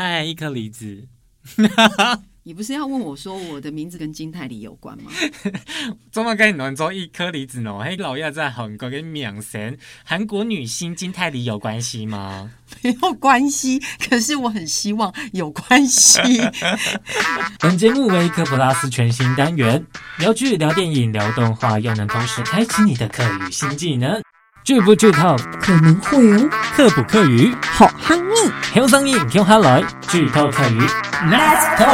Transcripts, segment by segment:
嗨，一颗梨子。你不是要问我说我的名字跟金泰梨有关吗？怎么跟你乱说一颗梨子呢？嘿，老叶在韩国跟秒神韩国女星金泰梨有关系吗？没有关系，可是我很希望有关系。本节目为科普拉斯全新单元，聊剧、聊电影、聊动画，又能同时开启你的课余新技能。剧不剧透，可能会哦。课不课余，好汉逆。听声音，听下来，剧透课语，Let's go。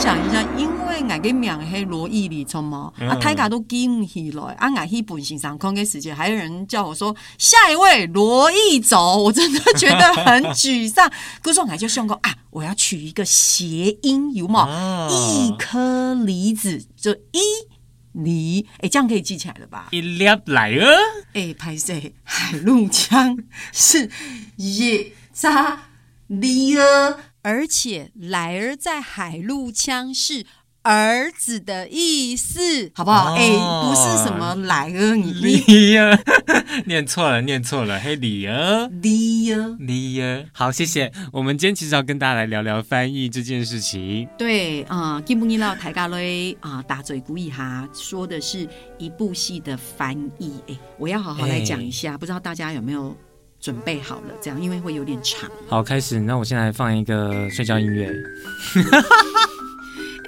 我跟大家分享一下，因为我个名黑罗毅里聪嘛，啊，大家都记不起来，啊，我去本身上空个时间，还有人叫我说下一位罗毅走，我真的觉得很沮丧。可是我就想过啊，我要取一个谐音，有冇？一颗梨子就一梨，哎，这样可以记起来了吧？一粒来了，哎，拍摄海陆腔 是一扎梨儿。而且“来儿”在海陆腔是儿子的意思，好不好？哎、哦，不是什么“来儿”，你 念错了，念错了，嘿，梨儿，梨儿，梨儿。好，谢谢。我们今天其实要跟大家来聊聊翻译这件事情。对，啊、呃，今不尼老台嘎雷啊，打嘴鼓一哈，说的是一部戏的翻译。哎，我要好好来讲一下，不知道大家有没有？准备好了，这样因为会有点长。好，开始。那我现在放一个睡觉音乐。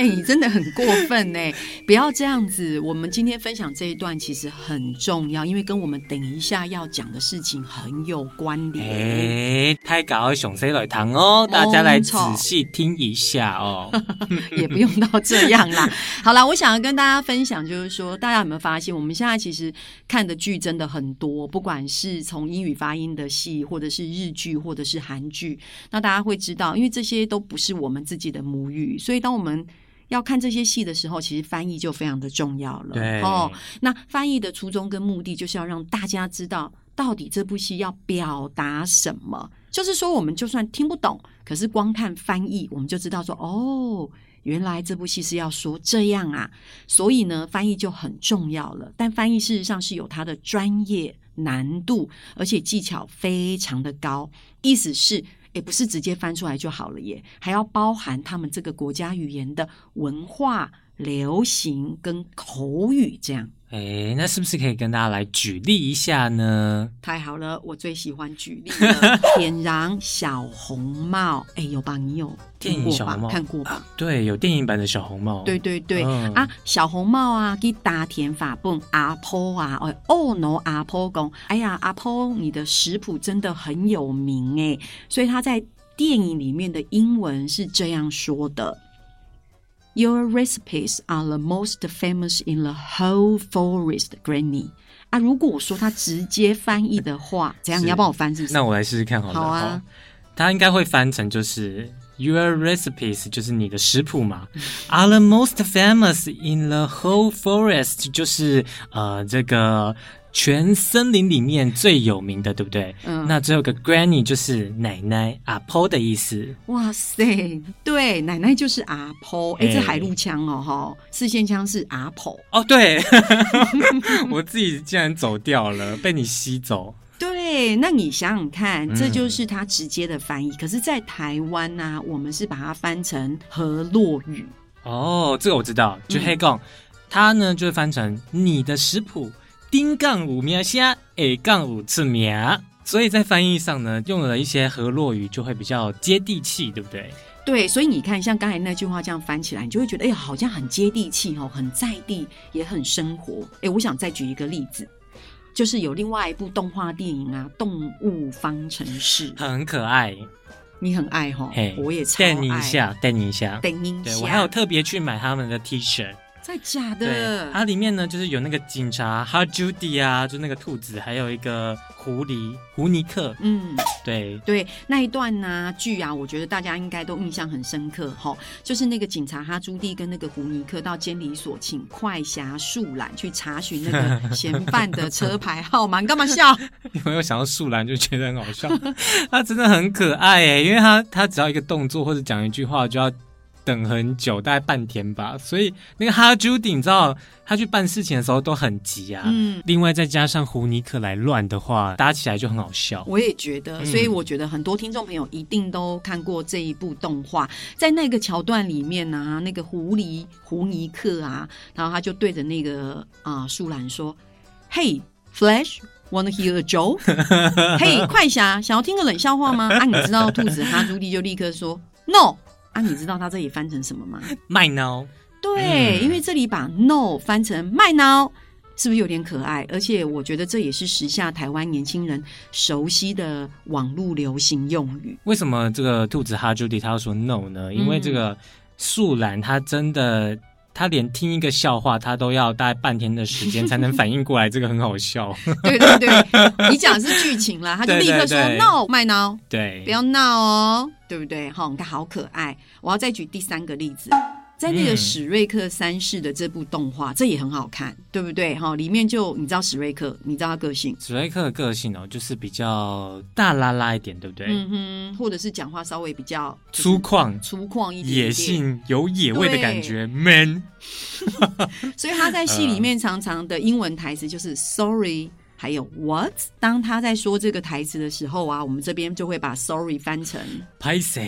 哎、欸，你真的很过分呢！不要这样子。我们今天分享这一段其实很重要，因为跟我们等一下要讲的事情很有关联。哎、欸，太搞熊 C 来堂哦，大家来仔细听一下哦。也不用到这样啦。好啦，我想要跟大家分享，就是说，大家有没有发现，我们现在其实看的剧真的很多，不管是从英语发音的戏，或者是日剧，或者是韩剧，那大家会知道，因为这些都不是我们自己的母语，所以当我们要看这些戏的时候，其实翻译就非常的重要了。对哦，那翻译的初衷跟目的就是要让大家知道到底这部戏要表达什么。就是说，我们就算听不懂，可是光看翻译，我们就知道说，哦，原来这部戏是要说这样啊。所以呢，翻译就很重要了。但翻译事实上是有它的专业难度，而且技巧非常的高。意思是。也不是直接翻出来就好了耶，还要包含他们这个国家语言的文化、流行跟口语这样。哎，那是不是可以跟大家来举例一下呢？太好了，我最喜欢举例了。天然小红帽，哎，有吧？你有电影小红帽？看过吧？啊，对，有电影版的小红帽。对对对，嗯、啊，小红帽啊，给大田法本阿婆啊，哦哦，no，阿婆讲，哎呀，阿婆，你的食谱真的很有名哎，所以他在电影里面的英文是这样说的。Your recipes are the most famous in the whole forest, Granny。啊，如果我说它直接翻译的话，怎样？你要帮我翻是不是？那我来试试看好了。好啊，它应该会翻成就是 Your recipes，就是你的食谱嘛。are the most famous in the whole forest，就是呃这个。全森林里面最有名的，对不对？嗯，那最后个 Granny 就是奶奶阿婆的意思。哇塞，对，奶奶就是阿婆。哎、欸，这海陆腔哦，哈，四线腔是阿婆。哦，对，我自己竟然走掉了，被你吸走。对，那你想想看，这就是它直接的翻译。嗯、可是，在台湾呢、啊，我们是把它翻成河洛语。哦，这个我知道，就黑杠，它呢就会翻成你的食谱。丁杠五名虾，A 杠五次名，所以在翻译上呢，用了一些河洛语，就会比较接地气，对不对？对，所以你看，像刚才那句话这样翻起来，你就会觉得，哎呀，好像很接地气哦，很在地，也很生活。哎，我想再举一个例子，就是有另外一部动画电影啊，《动物方程式》，很可爱，你很爱哈，嘿，我也超爱。等你一下，等你一下，等你一下，对，我还有特别去买他们的 T 恤。在假，的。它里面呢就是有那个警察哈朱迪啊，就那个兔子，还有一个狐狸胡尼克。嗯，对对，那一段呢剧啊，我觉得大家应该都印象很深刻哈。就是那个警察哈朱迪跟那个胡尼克到监理所，请快侠树懒去查询那个嫌犯的？车牌号码。你干嘛笑？因为我想到树懒就觉得很好笑，他真的？很可爱哎，因为他他只要一个动作或者讲一句话就要。等很久，大概半天吧。所以那个哈朱迪，你知道他去办事情的时候都很急啊。嗯。另外再加上胡尼克来乱的话，搭起来就很好笑。我也觉得，所以我觉得很多听众朋友一定都看过这一部动画。在那个桥段里面呢、啊，那个狐狸胡尼克啊，然后他就对着那个啊树懒说：“Hey Flash，wanna hear a joke？” 嘿，快侠，想要听个冷笑话吗？啊，你知道兔子哈朱迪就立刻说：“No。”啊，你知道他这里翻成什么吗？麦闹。对，嗯、因为这里把 “no” 翻成麦闹，是不是有点可爱？而且我觉得这也是时下台湾年轻人熟悉的网络流行用语。为什么这个兔子哈朱迪他要说 “no” 呢？因为这个素兰他真的。他连听一个笑话，他都要大概半天的时间才能反应过来，这个很好笑。对对对，你讲的是剧情啦，他就立刻说 “no”，麦闹，对，不要闹哦，对不对？好，你看好可爱。我要再举第三个例子。在那个史瑞克三世的这部动画，嗯、这也很好看，对不对？哈，里面就你知道史瑞克，你知道他个性？史瑞克的个性哦，就是比较大拉拉一点，对不对？嗯哼，或者是讲话稍微比较粗犷、粗犷一点，野性有野味的感觉，man。所以他在戏里面常常的英文台词就是 “sorry”，还有 “what”。当他在说这个台词的时候啊，我们这边就会把 “sorry” 翻成“歹势”。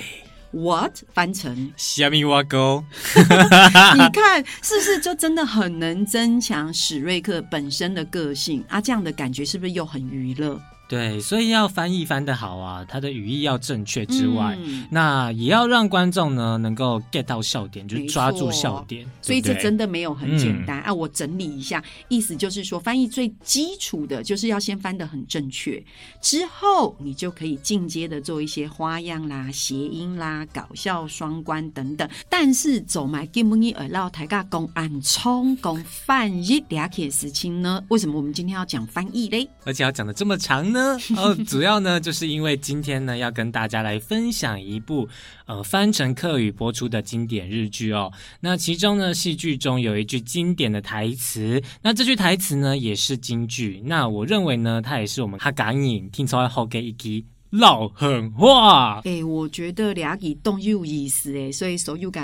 What 翻成虾米挖沟？你看是不是就真的很能增强史瑞克本身的个性啊？这样的感觉是不是又很娱乐？对，所以要翻译翻得好啊，它的语义要正确之外，嗯、那也要让观众呢能够 get 到笑点，就抓住笑点。所以这真的没有很简单、嗯、啊！我整理一下，意思就是说，翻译最基础的就是要先翻得很正确，之后你就可以进阶的做一些花样啦、谐音啦、搞笑双关等等。但是走埋金木尼尔绕台尬公安冲公翻译两件事情呢？为什么我们今天要讲翻译嘞？而且要讲的这么长呢？哦，主要呢，就是因为今天呢，要跟大家来分享一部呃翻成客语播出的经典日剧哦。那其中呢，戏剧中有一句经典的台词，那这句台词呢，也是京剧。那我认为呢，它也是我们哈嘎影听出来后给一句老狠话。哎、欸，我觉得俩句都有意思哎，所以所有的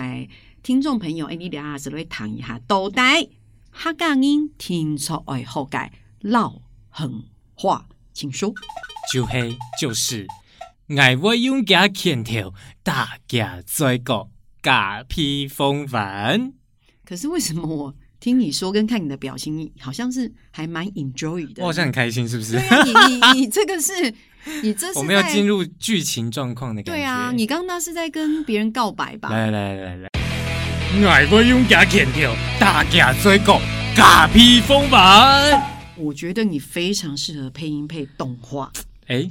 听众朋友，哎、欸，你俩还是来谈一下，到底哈嘎影听出来后给老狠话。请说，就黑就是，爱我用假拳头，大家再个假披风帆。可是为什么我听你说跟看你的表情，你好像是还蛮 enjoy 的？我好像很开心，是不是？对啊，你你你这个是，你这是我们要进入剧情状况的感觉。对啊，你刚刚那是在跟别人告白吧？来来来来来，爱我用假拳头，大家再个假披风帆。我觉得你非常适合配音配动画。哎，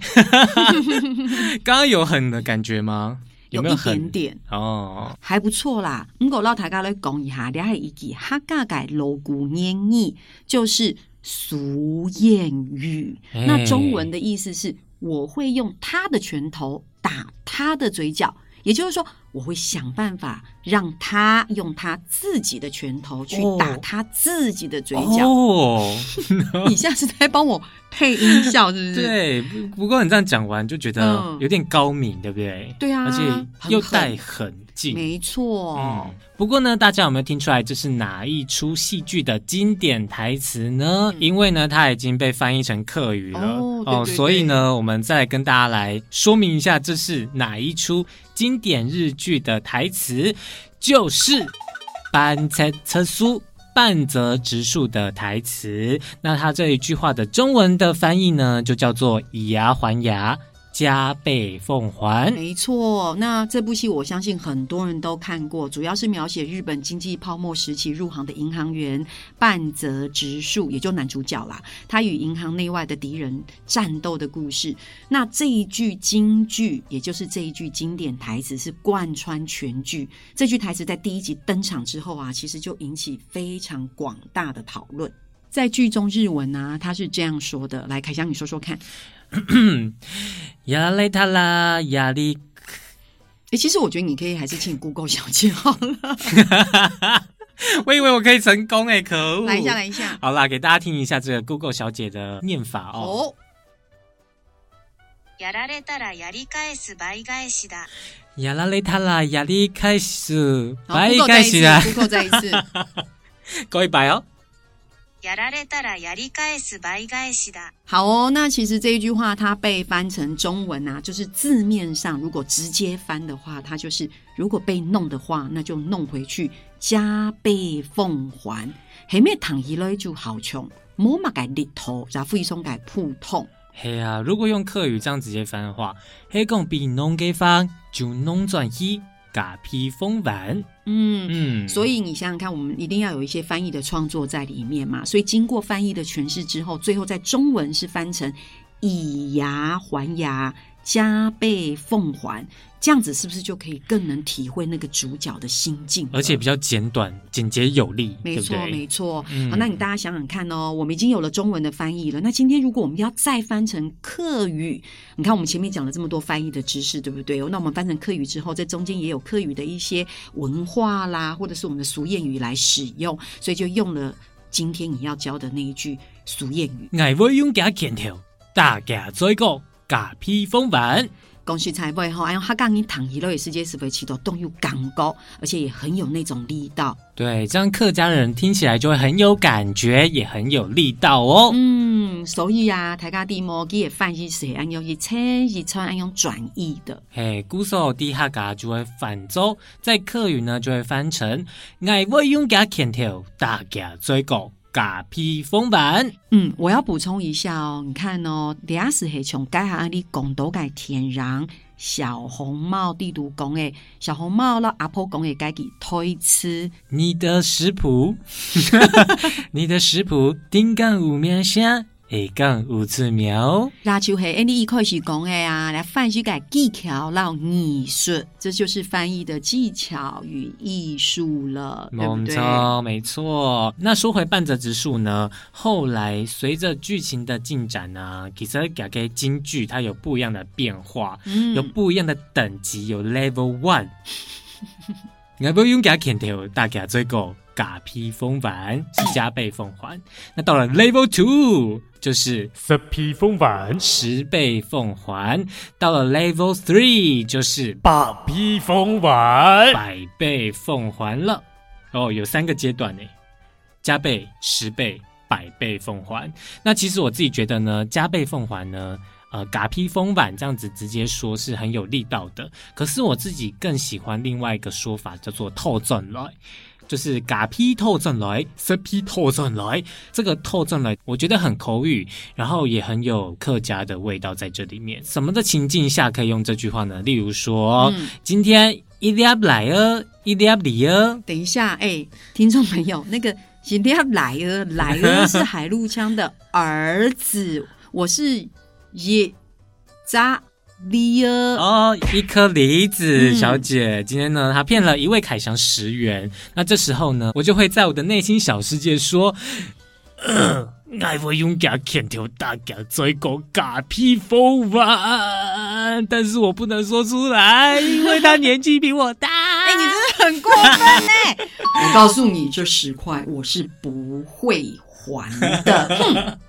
刚刚有狠的感觉吗？有没有？有一点点哦，还不错啦。如果让大家来讲一下，你还一句哈嘎改锣鼓黏腻，就是俗谚语。欸、那中文的意思是，我会用他的拳头打他的嘴角。也就是说，我会想办法让他用他自己的拳头去打他自己的嘴角。哦，你现在是在帮我配音效，是不是？对，不不过你这样讲完就觉得有点高明，嗯、对不对？对啊，而且又带很近，没错。嗯，不过呢，大家有没有听出来这是哪一出戏剧的经典台词呢？嗯、因为呢，它已经被翻译成客语了哦，对对对，所以呢，我们再跟大家来说明一下，这是哪一出经典日剧的台词，就是半泽直树。半泽直树的台词，那他这一句话的中文的翻译呢，就叫做以牙还牙，加倍奉还。没错，那这部戏我相信很多人都看过，主要是描写日本经济泡沫时期入行的银行员半泽直树，也就男主角啦，他与银行内外的敌人战斗的故事。那这一句京剧，也就是这一句经典台词，是贯穿全剧。这句台词在第一集登场之后啊，其实就引起非常广大的讨论。在剧中日文啊，他是这样说的。来，凯翔，你说说看。压力大啦，压力。哎，其实我觉得你可以还是请 Google 小姐好了。我以为我可以成功哎，可恶！来一下，来一下。好啦，给大家听一下这个 Google 小姐的念法哦。やられたらやり返す倍返しだ。やられたらやり返す倍返しだ。Google 再一次。够一百哦。 やられたらやり返す倍返しだ。好哦，那其实这一句话它被翻成中文啊，就是字面上如果直接翻的话，它就是如果被弄的话，那就弄回去，加倍奉还。后面躺一了就好穷，莫嘛改里头，然后附一松改普通。嘿啊，如果用客语这样直接翻的话，黑共比弄给方就弄转一。 嘎批风丸，嗯嗯，所以你想想看，我们一定要有一些翻译的创作在里面嘛。所以经过翻译的诠释之后，最后在中文是翻成以牙还牙。加倍奉还，这样子是不是就可以更能体会那个主角的心境？而且比较简短、简洁有力。没错，没错。嗯、好，那你大家想想看哦，我们已经有了中文的翻译了。那今天如果我们要再翻成客语，你看我们前面讲了这么多翻译的知识，对不对？那我们翻成客语之后，在中间也有客语的一些文化啦，或者是我们的俗谚语来使用，所以就用了今天你要教的那一句俗谚语。爱要用大家做个。嘎批封完，恭喜财位哈！哎呦，他刚你躺一楼也世界是不是起到动有感高，而且也很有那种力道。对，这样客家人听起来就会很有感觉，也很有力道哦。嗯，所以啊，台家地摩给也翻译是按用一车一车按用转译的。嘿，古时候地下嘎就会反走，在客语呢就会翻成爱我用家牵头，大家追高。嘎批封板，嗯，我要补充一下哦，你看哦，第二是黑从改下你讲都改天然小红帽地图讲诶，小红帽了阿婆讲诶该给推吃，你的食谱，你的食谱？丁干五面香。哎，讲五字苗，那就系你一开始讲的啊，来翻译个技巧，然后艺术，这就是翻译的技巧与艺术了，对不对？没错。那说回半泽直树呢，后来随着剧情的进展呢，其实改给京剧它有不一样的变化，嗯、有不一样的等级，有 Level One，我不用给他强调，大家最高。嘎批封完是加倍奉还，那到了 Level Two 就是十批封完，十倍奉还；到了 Level Three 就是百批封完，百倍奉还了。哦，有三个阶段呢，加倍、十倍、百倍奉还。那其实我自己觉得呢，加倍奉还呢，呃，嘎批封完这样子直接说是很有力道的。可是我自己更喜欢另外一个说法，叫做透钻来。就是嘎批透转来，十批透转来，这个透转来，我觉得很口语，然后也很有客家的味道在这里面。什么的情境下可以用这句话呢？例如说，嗯、今天一粒来儿，一粒里儿。等一下，哎、欸，听众朋友，那个一粒来儿，来儿 是海陆腔的儿子，我是叶扎。梨哦，一颗梨子，小姐，嗯、今天呢，她骗了一位凯翔十元。那这时候呢，我就会在我的内心小世界说：“ 爱我用假牵头大家追个假披风吧。”但是我不能说出来，因为他年纪比我大。哎、欸，你真的很过分呢！我告诉你，这十块我是不会还的。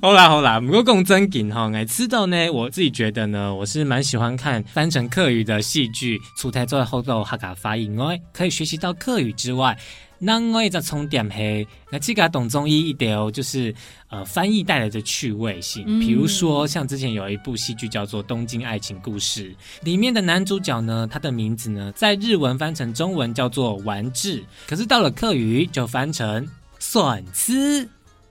好 啦好啦，不过讲真经哈，哎，知道呢，我自己觉得呢，我是蛮喜欢看翻成客语的戏剧，出台做后头客家发音哦，可以学习到客语之外，那我一个重点黑，那这个懂中医一点哦，就是呃翻译带来的趣味性，比如说像之前有一部戏剧叫做《东京爱情故事》，里面的男主角呢，他的名字呢，在日文翻成中文叫做丸治，可是到了客语就翻成笋子。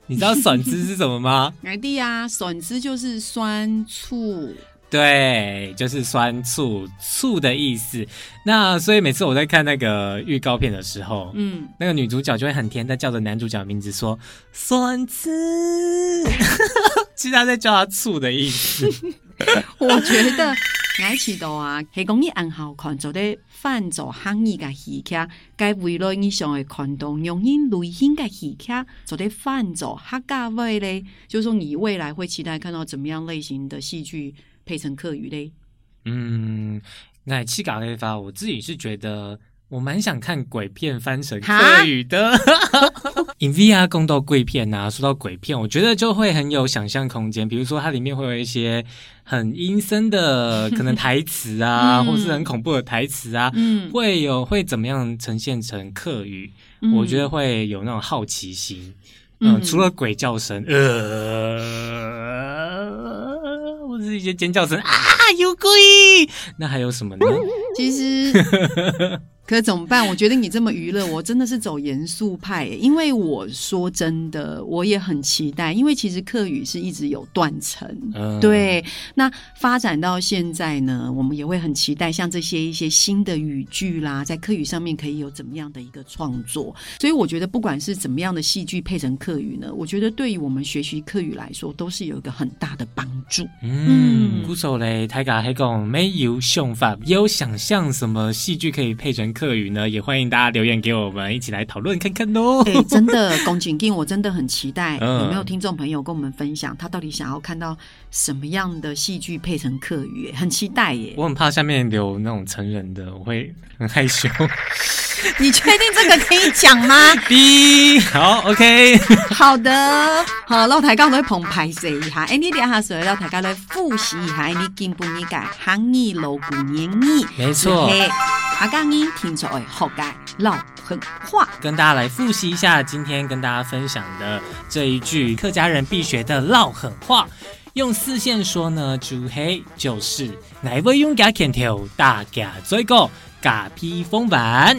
你知道笋汁是什么吗？来弟啊，笋汁就是酸醋。对，就是酸醋醋的意思。那所以每次我在看那个预告片的时候，嗯，那个女主角就会很甜她叫着男主角的名字说酸汁，其实她在叫他醋的意思。我觉得爱吃到啊，系讲你按好看做的饭做行业嘅戏剧，该为了你想嘅看到用你内心嘅戏剧做的饭做客家味咧，就是说你未来会期待看到怎么样类型的戏剧配成客语咧？嗯，爱吃咖喱法，我自己是觉得。我蛮想看鬼片翻成客语的，in VR 共斗鬼片呐、啊。说到鬼片，我觉得就会很有想象空间。比如说，它里面会有一些很阴森的 可能台词啊，嗯、或是很恐怖的台词啊，嗯、会有会怎么样呈现成客语？嗯、我觉得会有那种好奇心。嗯，嗯除了鬼叫声，呃，或者是一些尖叫声啊，有鬼！那还有什么呢？其实。可怎么办？我觉得你这么娱乐，我真的是走严肃派。因为我说真的，我也很期待。因为其实客语是一直有断层，嗯、对。那发展到现在呢，我们也会很期待像这些一些新的语句啦，在客语上面可以有怎么样的一个创作。所以我觉得，不管是怎么样的戏剧配成客语呢，我觉得对于我们学习客语来说，都是有一个很大的帮助。嗯，古手嘞，大家还讲没有想法，有想象什么戏剧可以配成客语呢，也欢迎大家留言给我们，一起来讨论看看喽。欸、真的，龚景定，我真的很期待，嗯、有没有听众朋友跟我们分享，他到底想要看到什么样的戏剧配成客语？很期待耶！我很怕下面留那种成人的，我会很害羞。你确定这个可以讲吗？B 好，OK，好的，好，老台刚都会澎湃一下。哎，你等下说，老台刚来复习一下，你进步你改行业老古言语，没错。阿刚你听出来好改老狠话，跟大家来复习一下今天跟大家分享的这一句客家人必学的老狠话，用四线说呢，就嘿就是，爱会用家牵头，大家最高。嘎皮风板，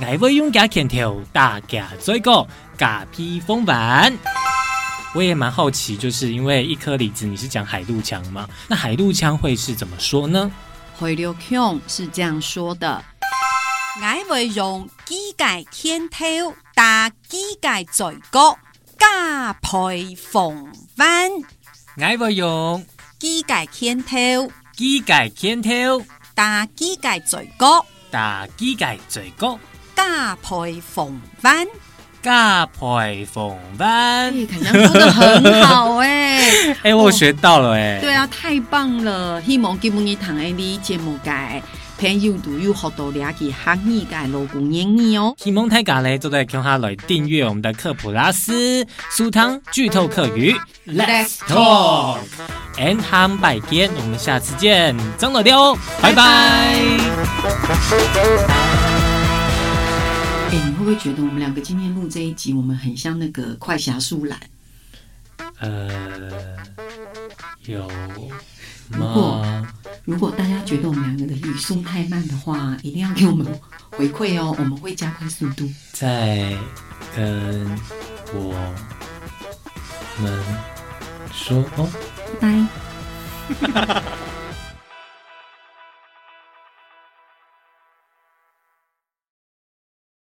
爱会用家牵头，大家最高。嘎皮风板，我也蛮好奇，就是因为一颗李子，你是讲海陆腔吗？那海陆腔会是怎么说呢？海陆腔是这样说的：爱会用机盖牵头，大家最高。嘎皮风板，爱会用机盖牵头，机盖牵头。打机界最高，打机界最高，加倍奉还，加倍奉还。哎，凯翔说的很好哎，哎，我学到了哎。对啊，太棒了！希望今日堂的你节目界朋友都有学到两句汉语界老古言语哦。希望大家呢都在看下来订阅我们的科普拉斯苏汤剧透课语，Let's talk。and 汉拜见，我们下次见，张老雕，拜拜。哎、欸，你会不会觉得我们两个今天录这一集，我们很像那个快侠树懒？呃，有。如果如果大家觉得我们两个的语速太慢的话，一定要给我们回馈哦，我们会加快速度。在跟我们说哦。拜。